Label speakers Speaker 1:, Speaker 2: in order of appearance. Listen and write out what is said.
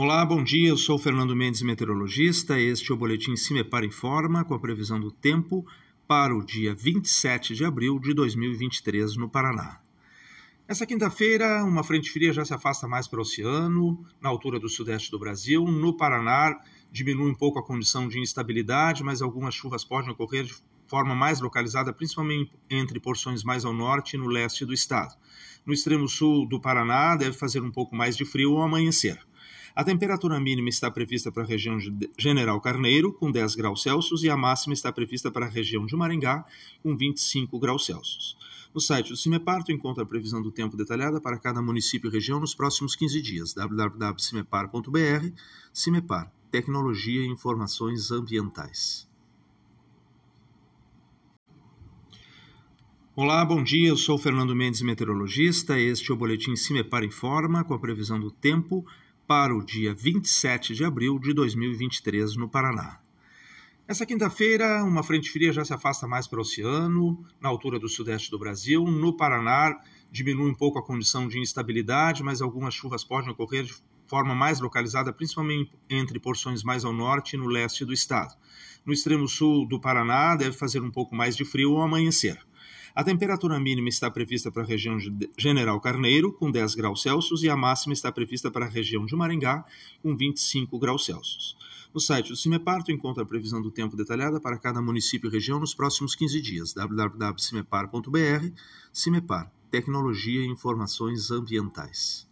Speaker 1: Olá, bom dia. Eu sou Fernando Mendes, meteorologista. Este é o boletim Cimepar Informa com a previsão do tempo para o dia 27 de abril de 2023 no Paraná. Essa quinta-feira, uma frente fria já se afasta mais para o oceano, na altura do sudeste do Brasil. No Paraná, diminui um pouco a condição de instabilidade, mas algumas chuvas podem ocorrer de forma mais localizada, principalmente entre porções mais ao norte e no leste do estado. No extremo sul do Paraná, deve fazer um pouco mais de frio ao amanhecer. A temperatura mínima está prevista para a região de General Carneiro, com 10 graus Celsius, e a máxima está prevista para a região de Maringá, com 25 graus Celsius. No site do CIMEPAR, tu encontra a previsão do tempo detalhada para cada município e região nos próximos 15 dias. www.cimepar.br CIMEPAR Tecnologia e Informações Ambientais. Olá, bom dia. Eu sou Fernando Mendes, meteorologista. Este é o boletim CIMEPAR Informa com a previsão do tempo para o dia 27 de abril de 2023 no Paraná. Essa quinta-feira, uma frente fria já se afasta mais para o oceano, na altura do sudeste do Brasil. No Paraná, diminui um pouco a condição de instabilidade, mas algumas chuvas podem ocorrer de forma mais localizada, principalmente entre porções mais ao norte e no leste do estado. No extremo sul do Paraná, deve fazer um pouco mais de frio ao amanhecer. A temperatura mínima está prevista para a região de General Carneiro, com 10 graus Celsius, e a máxima está prevista para a região de Maringá, com 25 graus Celsius. No site do CIMEPAR, tu encontra a previsão do tempo detalhada para cada município e região nos próximos 15 dias. www.cimepar.br CIMEPAR Tecnologia e Informações Ambientais.